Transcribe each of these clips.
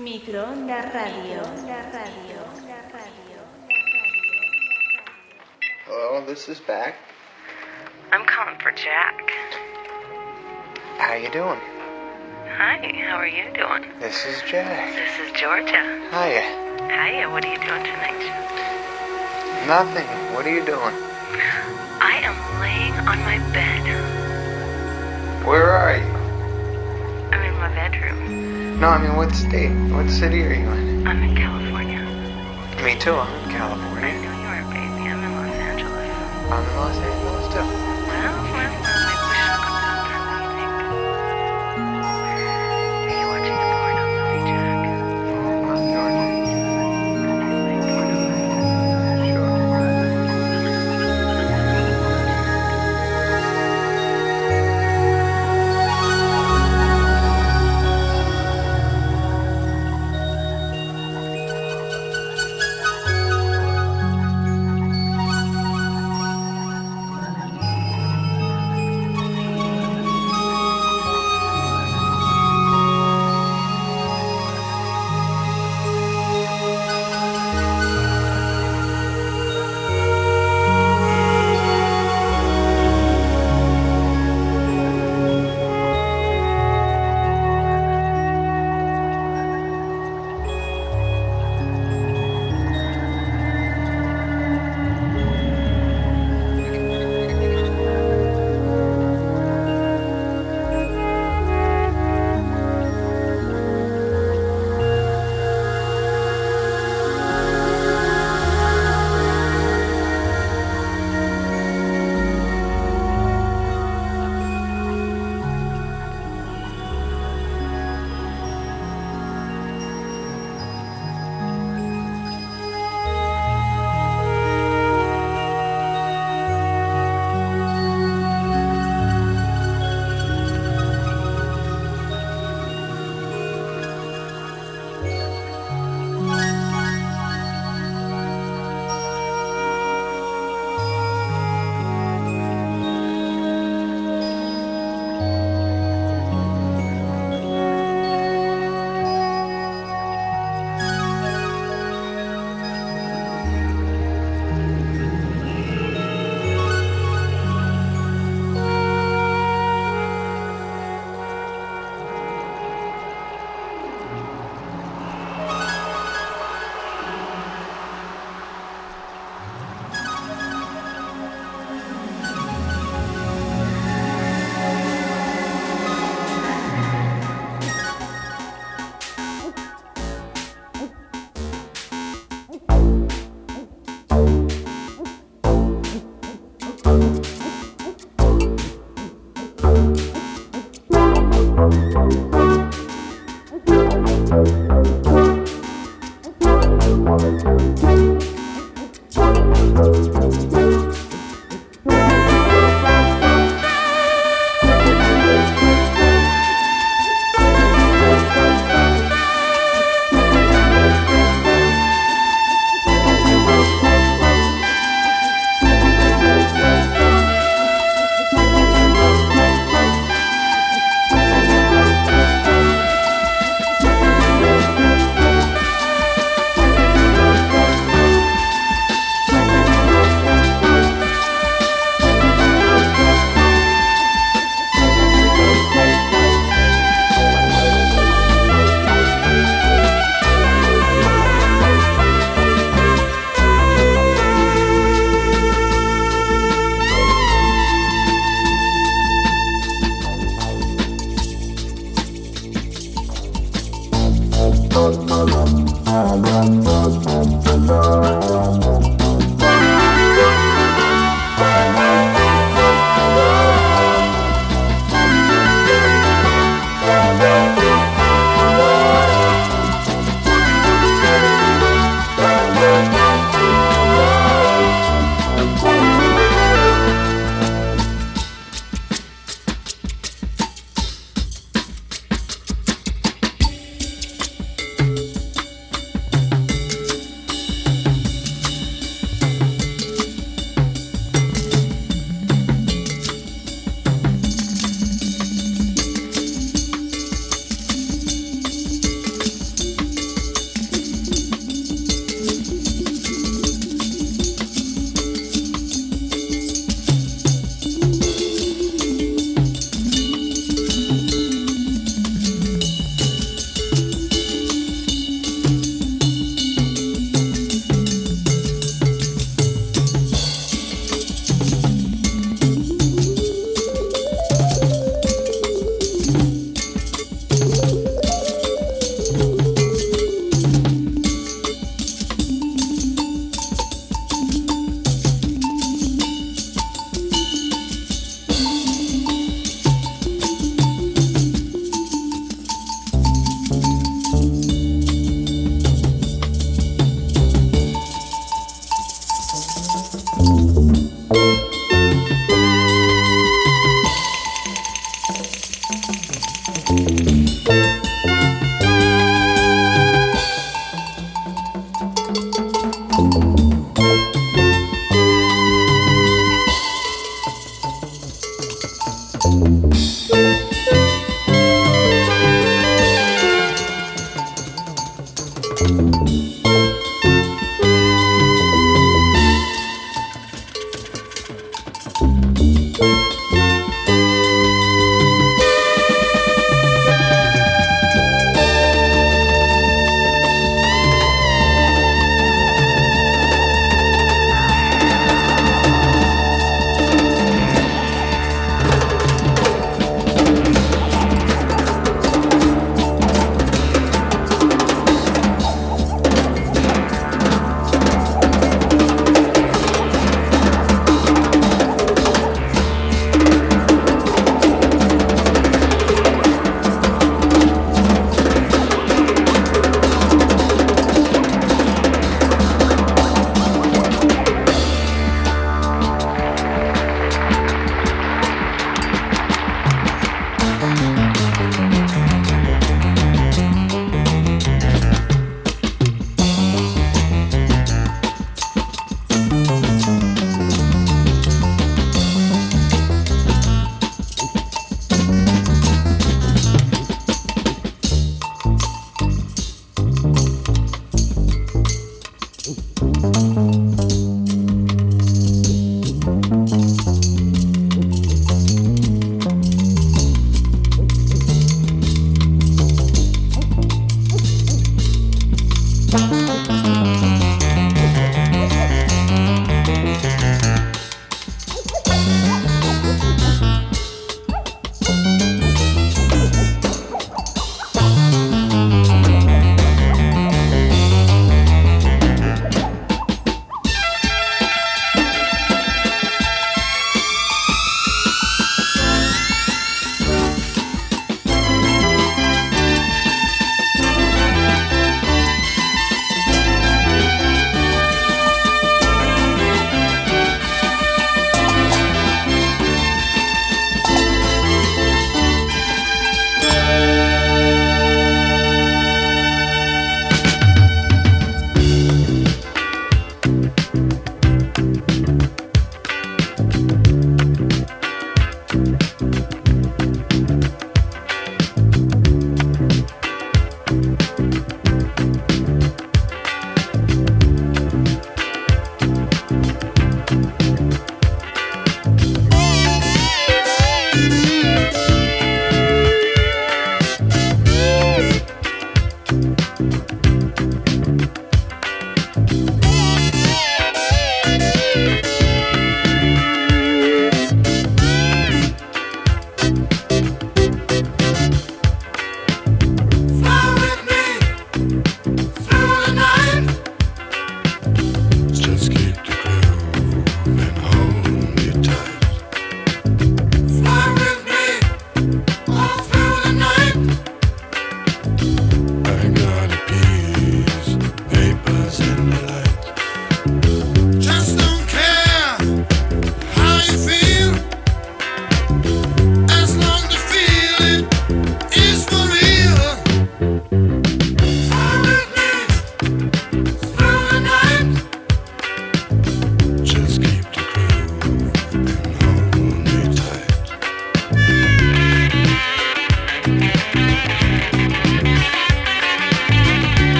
Microonda Radio. Radio. Hello, this is back. I'm calling for Jack. How you doing? Hi, how are you doing? This is Jack. This is Georgia. Hiya. Hiya, what are you doing tonight? Nothing. What are you doing? I am laying on my bed. Where are you? No, I mean, what state? What city are you in? I'm in California. Me too. I'm in California. I know you are, baby. I'm in Los Angeles. I'm in Los Angeles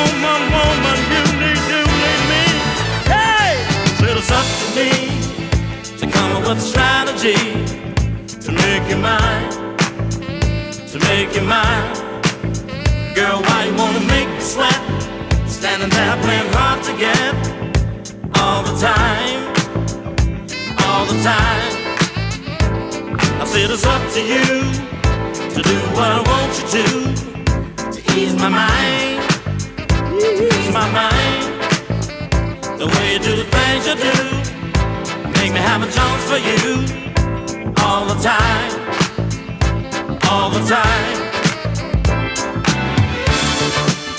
woman, woman, you need, you need me. Hey, up to me come up with a strategy to make you mine, to make you mine. Girl, why you wanna make me sweat? Standing there playing hard to get all the time, all the time. I said it's up to you to do what I want you to to ease my mind my mind. The way you do the things you do, make me have a chance for you all the time, all the time.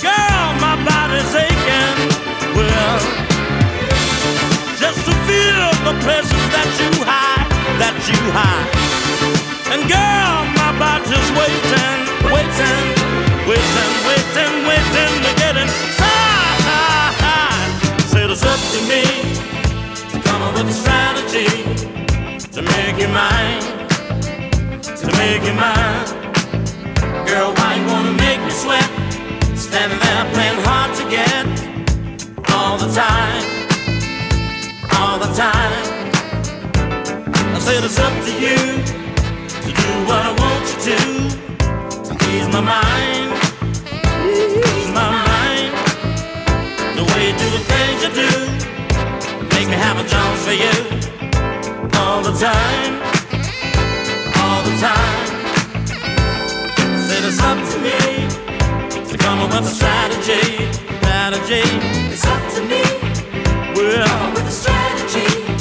Girl, my body's aching. Well, just to feel the pleasures that you hide, that you hide. And girl, my body's waiting, waiting, waiting, waiting, waiting to get inside it's up to me to come up with a strategy to make you mine, to make you mine. Girl, why you wanna make me sweat? Standing there playing hard to get all the time, all the time. I said it's up to you to do what I want you to to ease my mind. you do the things you do. Make me have a job for you all the time, all the time. Said it's up to me to come up with a strategy, strategy. It's up to me. We're up with a strategy.